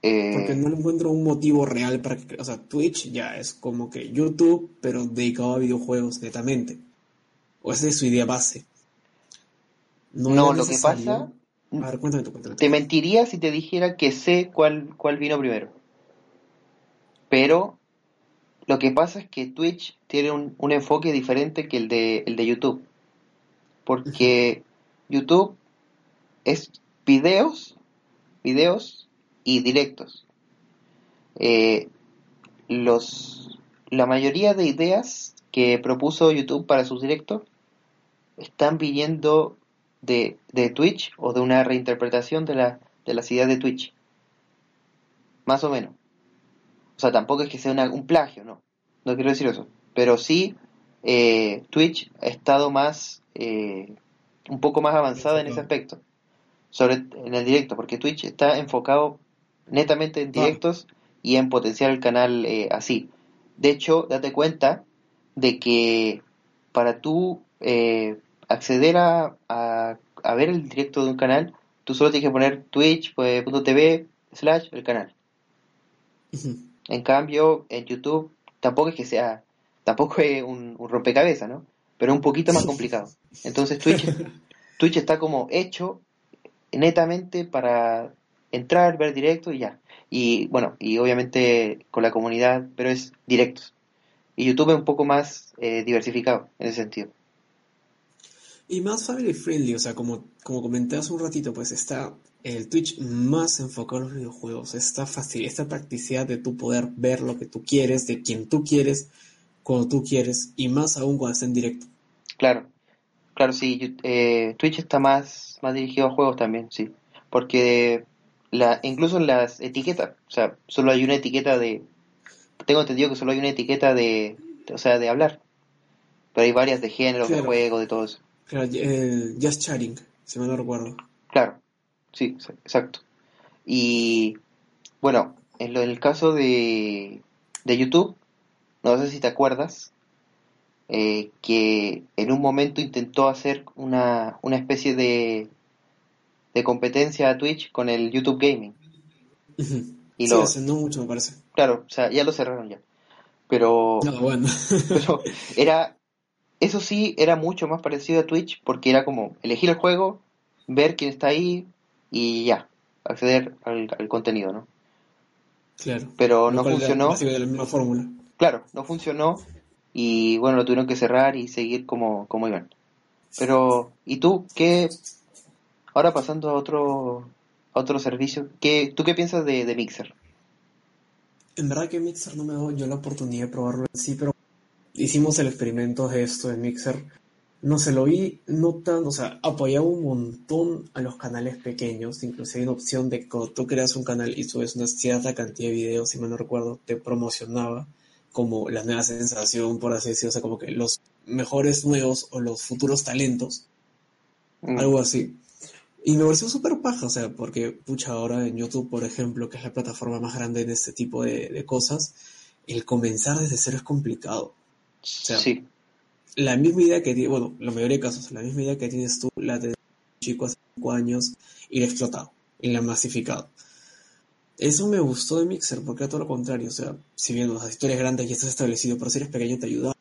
Porque Eh, no encuentro un motivo real para que, o sea, Twitch ya es como que YouTube, pero dedicado a videojuegos netamente. O esa es su idea base. No no, lo que pasa, A ver, cuéntame tú, cuéntame tú. te mentiría si te dijera que sé cuál, cuál vino primero. Pero lo que pasa es que Twitch tiene un, un enfoque diferente que el de, el de YouTube. Porque YouTube es videos, videos y directos. Eh, los, la mayoría de ideas que propuso YouTube para sus directos están viniendo de, de Twitch o de una reinterpretación de, la, de las ideas de Twitch. Más o menos. O sea, tampoco es que sea una- un plagio, no. No quiero decir eso. Pero sí, eh, Twitch ha estado más, eh, un poco más avanzada en ese aspecto. Sobre en el directo, porque Twitch está enfocado netamente en directos y en potenciar el canal eh, así. De hecho, date cuenta de que para tú eh, acceder a, a, a ver el directo de un canal, tú solo tienes que poner twitch.tv slash el canal. En cambio, en YouTube tampoco es que sea, tampoco es un, un rompecabezas, ¿no? Pero es un poquito más complicado. Entonces Twitch, Twitch está como hecho netamente para entrar, ver directo y ya. Y bueno, y obviamente con la comunidad, pero es directos. Y YouTube es un poco más eh, diversificado en ese sentido. Y más family friendly, o sea, como, como comenté hace un ratito, pues está el Twitch más enfocado en los videojuegos, esta facilidad, esta practicidad de tú poder ver lo que tú quieres, de quien tú quieres, cuando tú quieres, y más aún cuando está en directo. Claro, claro, sí, eh, Twitch está más, más dirigido a juegos también, sí. Porque la, incluso en las etiquetas, o sea, solo hay una etiqueta de, tengo entendido que solo hay una etiqueta de, o sea, de hablar. Pero hay varias de géneros, de juego, de todo eso. Claro, el Just Chatting, si mal no recuerdo. Claro, sí, exa- exacto. Y bueno, en, lo, en el caso de, de YouTube, no sé si te acuerdas, eh, que en un momento intentó hacer una, una especie de, de competencia a Twitch con el YouTube Gaming. Y Sí, lo, hace no mucho me parece. claro, o sea, ya lo cerraron ya. Pero, No, bueno. pero era, eso sí, era mucho más parecido a Twitch porque era como elegir el juego, ver quién está ahí y ya, acceder al, al contenido, ¿no? Claro. Pero no funcionó, básicamente la misma fórmula. claro, no funcionó y bueno, lo tuvieron que cerrar y seguir como, como iban. Pero, ¿y tú qué? Ahora pasando a otro, a otro servicio, ¿qué, ¿tú qué piensas de, de Mixer? En verdad que Mixer no me dio yo la oportunidad de probarlo en sí, pero hicimos el experimento de esto de Mixer. No se lo vi no tan, o sea, apoyaba un montón a los canales pequeños, incluso hay una opción de cuando tú creas un canal y subes una cierta cantidad de videos, si mal no recuerdo, te promocionaba como la nueva sensación, por así decirlo, o sea, como que los mejores nuevos o los futuros talentos, Mm, algo así. Y me pareció súper paja, o sea, porque, pucha, ahora en YouTube, por ejemplo, que es la plataforma más grande en este tipo de, de cosas, el comenzar desde cero es complicado. O sea, sí, la misma idea que tiene, bueno, la mayoría de casos, la misma idea que tienes tú, la de un chico hace 5 años, y la ha explotado, y la ha masificado. Eso me gustó de Mixer, porque era todo lo contrario, o sea, si bien las historias grandes ya estás establecido, pero si eres pequeño te ayuda.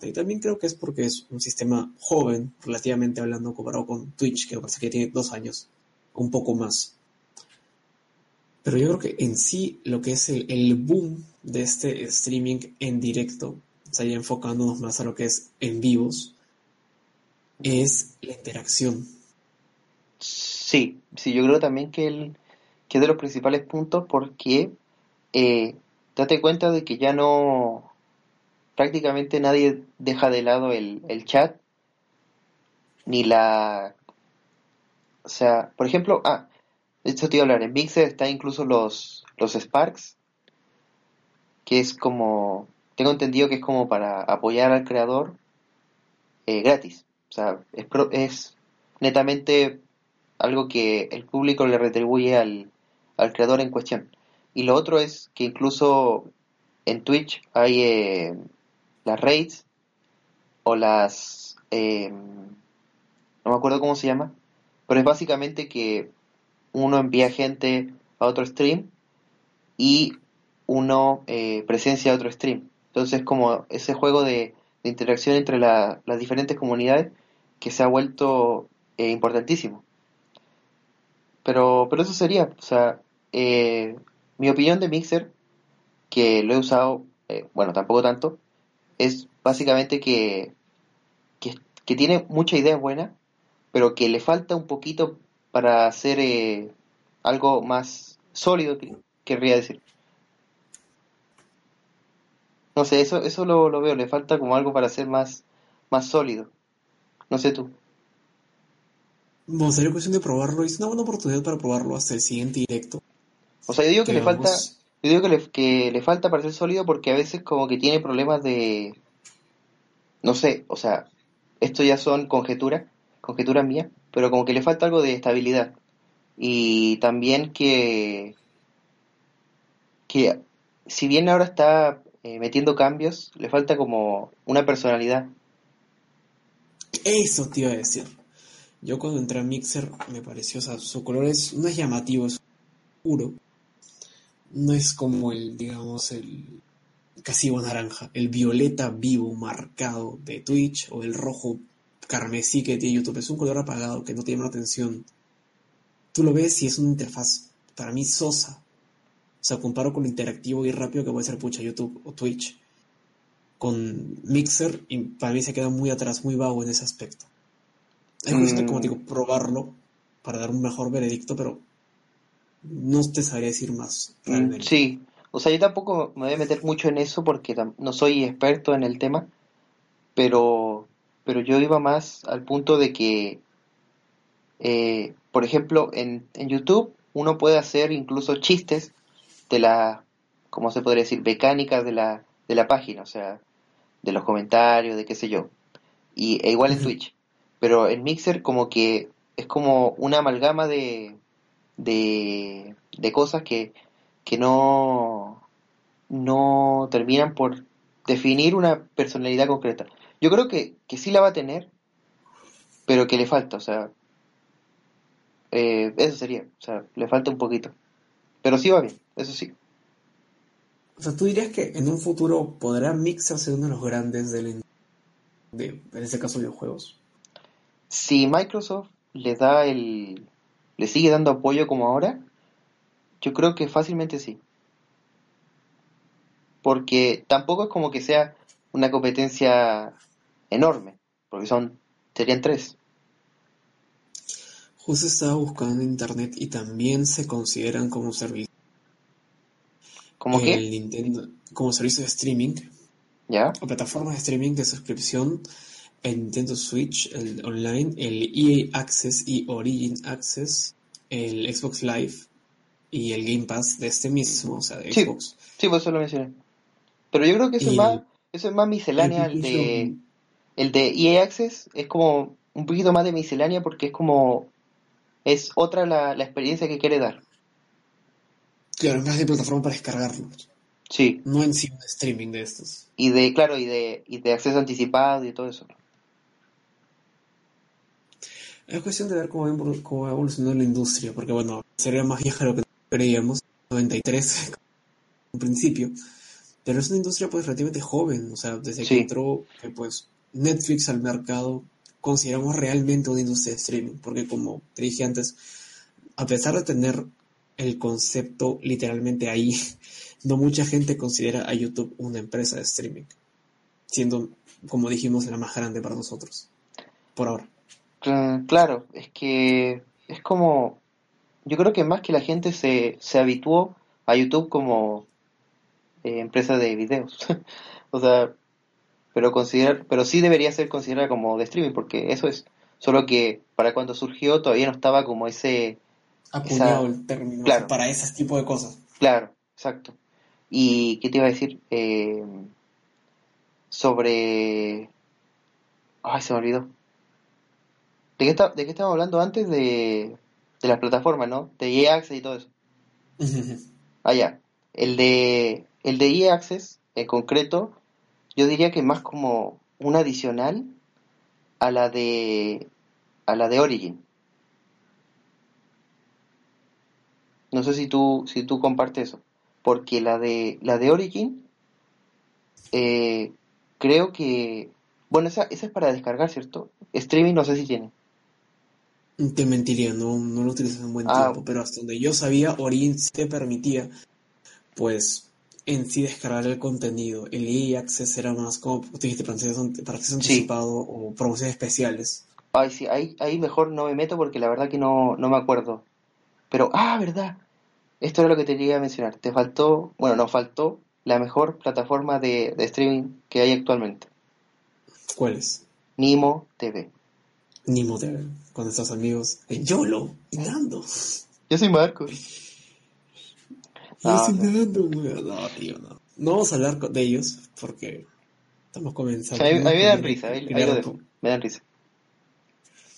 Y también creo que es porque es un sistema joven, relativamente hablando, comparado con Twitch, que me parece que tiene dos años, un poco más. Pero yo creo que en sí lo que es el, el boom de este streaming en directo, o sea, ya enfocándonos más a lo que es en vivos, es la interacción. sí, sí, yo creo también que, el, que es de los principales puntos porque eh, date cuenta de que ya no, prácticamente nadie deja de lado el, el chat ni la, o sea, por ejemplo, ah, de esto te iba a hablar, en Mixer está incluso los, los Sparks, que es como, tengo entendido que es como para apoyar al creador eh, gratis, o sea, es, es netamente algo que el público le retribuye al, al creador en cuestión. Y lo otro es que incluso en Twitch hay eh, las raids o las... eh, no me acuerdo cómo se llama, pero es básicamente que uno envía gente a otro stream y uno eh, presencia a otro stream. Entonces como ese juego de, interacción entre las diferentes comunidades que se ha vuelto eh, importantísimo. Pero, pero eso sería, o sea, eh, mi opinión de Mixer, que lo he usado, bueno, tampoco tanto, es básicamente que, que, que tiene mucha idea buena, pero que le falta un poquito para hacer eh, algo más sólido, querría decir. No sé, eso, eso lo, lo, veo, le falta como algo para ser más, más sólido. No sé tú. Bueno, sería cuestión de probarlo. Es una buena oportunidad para probarlo hasta el siguiente directo. O sea, yo digo que, le falta, yo digo que le, que le falta para ser sólido porque a veces como que tiene problemas de, no sé, o sea, esto ya son conjeturas, conjeturas mías, pero como que le falta algo de estabilidad. Y también que, que si bien ahora está eh, metiendo cambios, le falta como una personalidad. Eso te iba a decir. Yo cuando entré a Mixer me pareció, o sea, su color es, no es llamativo, es puro. No es como el, digamos, el casi naranja, el violeta vivo marcado de Twitch o el rojo carmesí que tiene YouTube. Es un color apagado que no te llama la atención. Tú lo ves y es una interfaz para mí sosa. O sea, comparo con lo interactivo y rápido que puede ser pucha YouTube o Twitch. Con Mixer y para mí se queda muy atrás, muy vago en ese aspecto. Es cuestión, como mm. digo, probarlo para dar un mejor veredicto, pero no te sabría decir más. Mm, sí, o sea, yo tampoco me voy a meter mucho en eso porque no soy experto en el tema, pero, pero yo iba más al punto de que, eh, por ejemplo, en, en YouTube uno puede hacer incluso chistes de la, ¿cómo se podría decir? Mecánicas de la, de la página, o sea, de los comentarios, de qué sé yo. Y, e igual en Twitch. Pero en Mixer como que es como una amalgama de, de, de cosas que que no, no terminan por definir una personalidad concreta. Yo creo que, que sí la va a tener, pero que le falta, o sea, eh, eso sería, o sea, le falta un poquito. Pero sí va bien, eso sí. O sea, ¿tú dirías que en un futuro podrá Mixer ser uno de los grandes del, de, en este caso, videojuegos? Si Microsoft le da el, le sigue dando apoyo como ahora, yo creo que fácilmente sí. Porque tampoco es como que sea una competencia enorme, porque son serían tres. Justo estaba buscando en internet y también se consideran como servicio. ¿Cómo qué? El Nintendo, como servicio de streaming. ¿Ya? O plataforma de streaming de suscripción. El Nintendo Switch, el online, el EA Access y Origin Access, el Xbox Live, y el Game Pass de este mismo, o sea, de Xbox. Sí, por eso lo mencioné. Pero yo creo que eso, es, más, eso es más miscelánea, el, de, el de EA Access es como un poquito más de miscelánea porque es como, es otra la, la experiencia que quiere dar. Claro, es más de plataforma para descargarlo. Sí. No en sí un streaming de estos. Y de, claro, y de, y de acceso anticipado y todo eso. Es cuestión de ver cómo va, cómo va evolucionando la industria, porque bueno, sería más vieja lo que creíamos, 93 en principio, pero es una industria pues relativamente joven, o sea, desde que entró pues Netflix al mercado, consideramos realmente una industria de streaming, porque como te dije antes, a pesar de tener el concepto literalmente ahí, no mucha gente considera a YouTube una empresa de streaming, siendo, como dijimos, la más grande para nosotros, por ahora. Claro, es que es como yo creo que más que la gente se, se habituó a YouTube como eh, empresa de videos. o sea, pero considerar, pero sí debería ser considerada como de streaming, porque eso es. Solo que para cuando surgió todavía no estaba como ese acuñado el término para ese tipo de cosas. Claro, exacto. ¿Y qué te iba a decir? Eh, sobre... Ay, se me olvidó. ¿De qué, está, ¿De qué estábamos hablando antes? De de las plataformas, ¿no? De EA Access y todo eso. ah, ya. El de, el de EA Access, en concreto, yo diría que más como un adicional a la de, a la de Origin. No sé si tú, si tú compartes eso. Porque la de, la de Origin, eh, creo que... Bueno, esa, esa es para descargar, ¿cierto? Streaming no sé si tiene. Te mentiría, no, no lo utilizas en buen Ah. tiempo, pero hasta donde yo sabía, Origin sí te permitía, pues, en sí descargar el contenido. El EA Access era más como tú dijiste, para acceso, para acceso Sí. anticipado o promociones especiales. Ay, sí, ahí, ahí mejor no me meto porque la verdad que no, no me acuerdo. Pero, ah, verdad. Esto era lo que te quería mencionar. Te faltó, bueno, nos faltó la mejor plataforma de, de streaming que hay actualmente. ¿Cuáles? Nimo TV. Nimo TV, con estos amigos. En YOLO, y Nando. Yo soy Marcos. Ah, no. Nando, weón. No, tío, no. No vamos a hablar de ellos porque estamos O comenzando. sea, a mí, a mí me dan risa, ahí, ahí Crear lo un dejo. po- Me dan risa.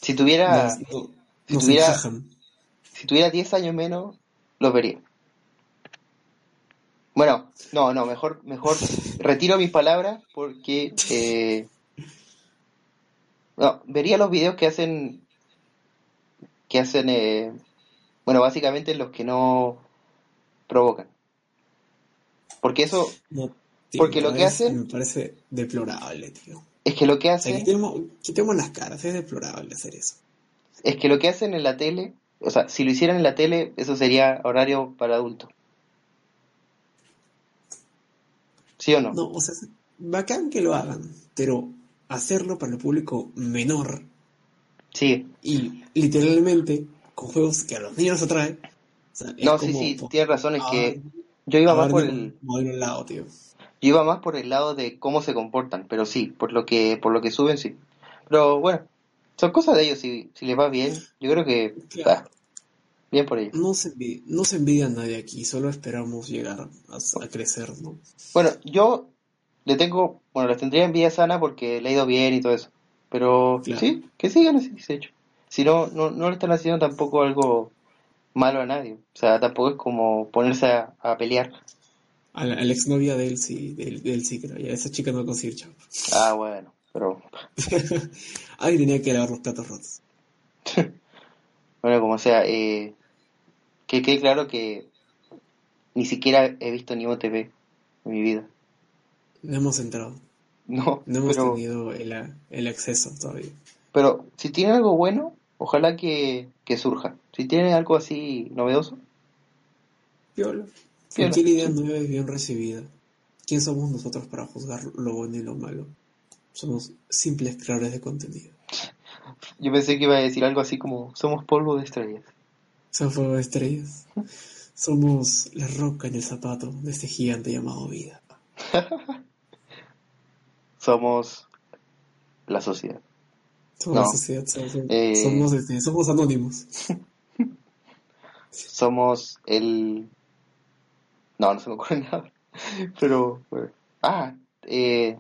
Si tuviera, no- si tuviera- encajan. si tuviera 10 años menos, los vería. Bueno, no, no, mejor, mejor retiro mis palabras porque eh, no, vería los videos que hacen que hacen eh, bueno, básicamente los que no provocan. Porque eso No, tío, Porque lo me que parece- hacen- Me parece deplorable, tío. es que lo que hacen las caras, es deplorable hacer eso. es que lo que hacen en la tele, o sea, si lo hicieran en la tele, eso sería horario para adultos. ¿Sí o no? No, o sea, bacán que lo hagan, pero hacerlo para el público menor Sí, y literalmente con juegos que a los niños atraen. Sea, no, sí, como, sí, tienes razón, es ah, que yo iba más por el, lado, tío. yo iba más por el lado de cómo se comportan, pero sí, por lo que, por lo que suben, sí. Pero bueno, son cosas de ellos, si, si les va bien, yo creo que Claro. ah, bien por ellos. No se, envidia, no se envidia a nadie aquí, solo esperamos llegar a, a crecer, ¿no? Bueno, yo le tengo, bueno, les tendría envidia sana porque le ha ido bien y todo eso. Pero Claro. sí, que sigan así, de hecho. Si no, no, no le están haciendo tampoco algo malo a nadie. O sea, tampoco es como ponerse a, a pelear. A la, a la exnovia de él sí, de él, de él sí creo, ya esa chica no conseguir chavo. Ah, bueno, pero Alguien tenía que lavar los platos rotos. bueno, como sea, eh, que quede claro que ni siquiera he visto Nimo TV en mi vida. No hemos entrado, No, no hemos pero, tenido el, el acceso todavía. pero si tiene algo bueno, ojalá que, que surja. Si tiene algo así novedoso, Piola. Piola. Cualquier idea nueva es bien recibida. ¿Quién somos nosotros para juzgar lo bueno y lo malo? Somos simples creadores de contenido. yo pensé que iba a decir algo así como somos polvo de estrellas. Somos fuego de estrellas. Somos la roca en el zapato de este gigante llamado vida. Somos la sociedad. Somos No. sociedad, somos, Eh. somos, este, somos anónimos. Somos el... No, no se me ocurre nada. Pero, bueno. Ah, eh,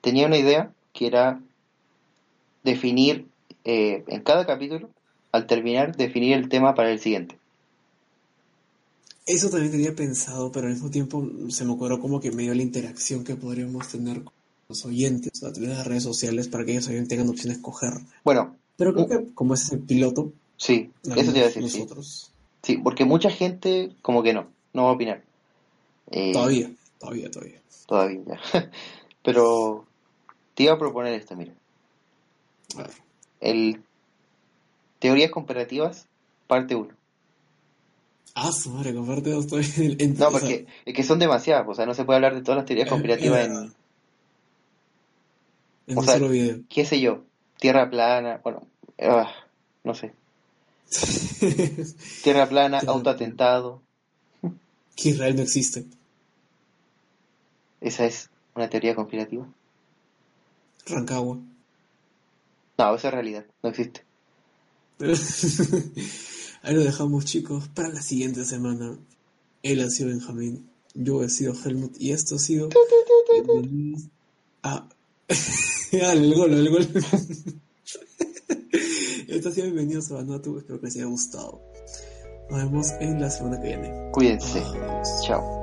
tenía una idea que era definir eh, en cada capítulo, al terminar, definir el tema para el siguiente. Eso también tenía pensado, pero al mismo tiempo se me ocurrió como que medio la interacción que podríamos tener con los oyentes a través de las redes sociales para que ellos también tengan opción de escoger. Bueno, Pero creo que como ese es el piloto, sí, eso te iba a decir, nosotros. Sí, porque mucha gente como que no, no va a opinar. Eh, Todavía, todavía, todavía. Todavía, ya. Pero te iba a proponer esto, mira. A ver. El Teorías comparativas, parte 1. Ah, su madre, comparte dos No, porque es que son demasiadas, o sea, no se puede hablar de todas las teorías es en. En o un sea, solo video. qué sé yo, tierra plana, bueno, ah, no sé, tierra plana, autoatentado, que Israel no existe. esa es una teoría conspirativa. Rancagua. No, esa es realidad, no existe. Ahí lo dejamos, chicos, para la siguiente semana. Él ha sido Benjamín, yo he sido Helmut y esto ha sido. A. ah, el gol, el gol. esto ha sido Bienvenidos a Vanuatu, espero que les haya gustado. Nos vemos en la semana que viene. Cuídense, Adiós. chao.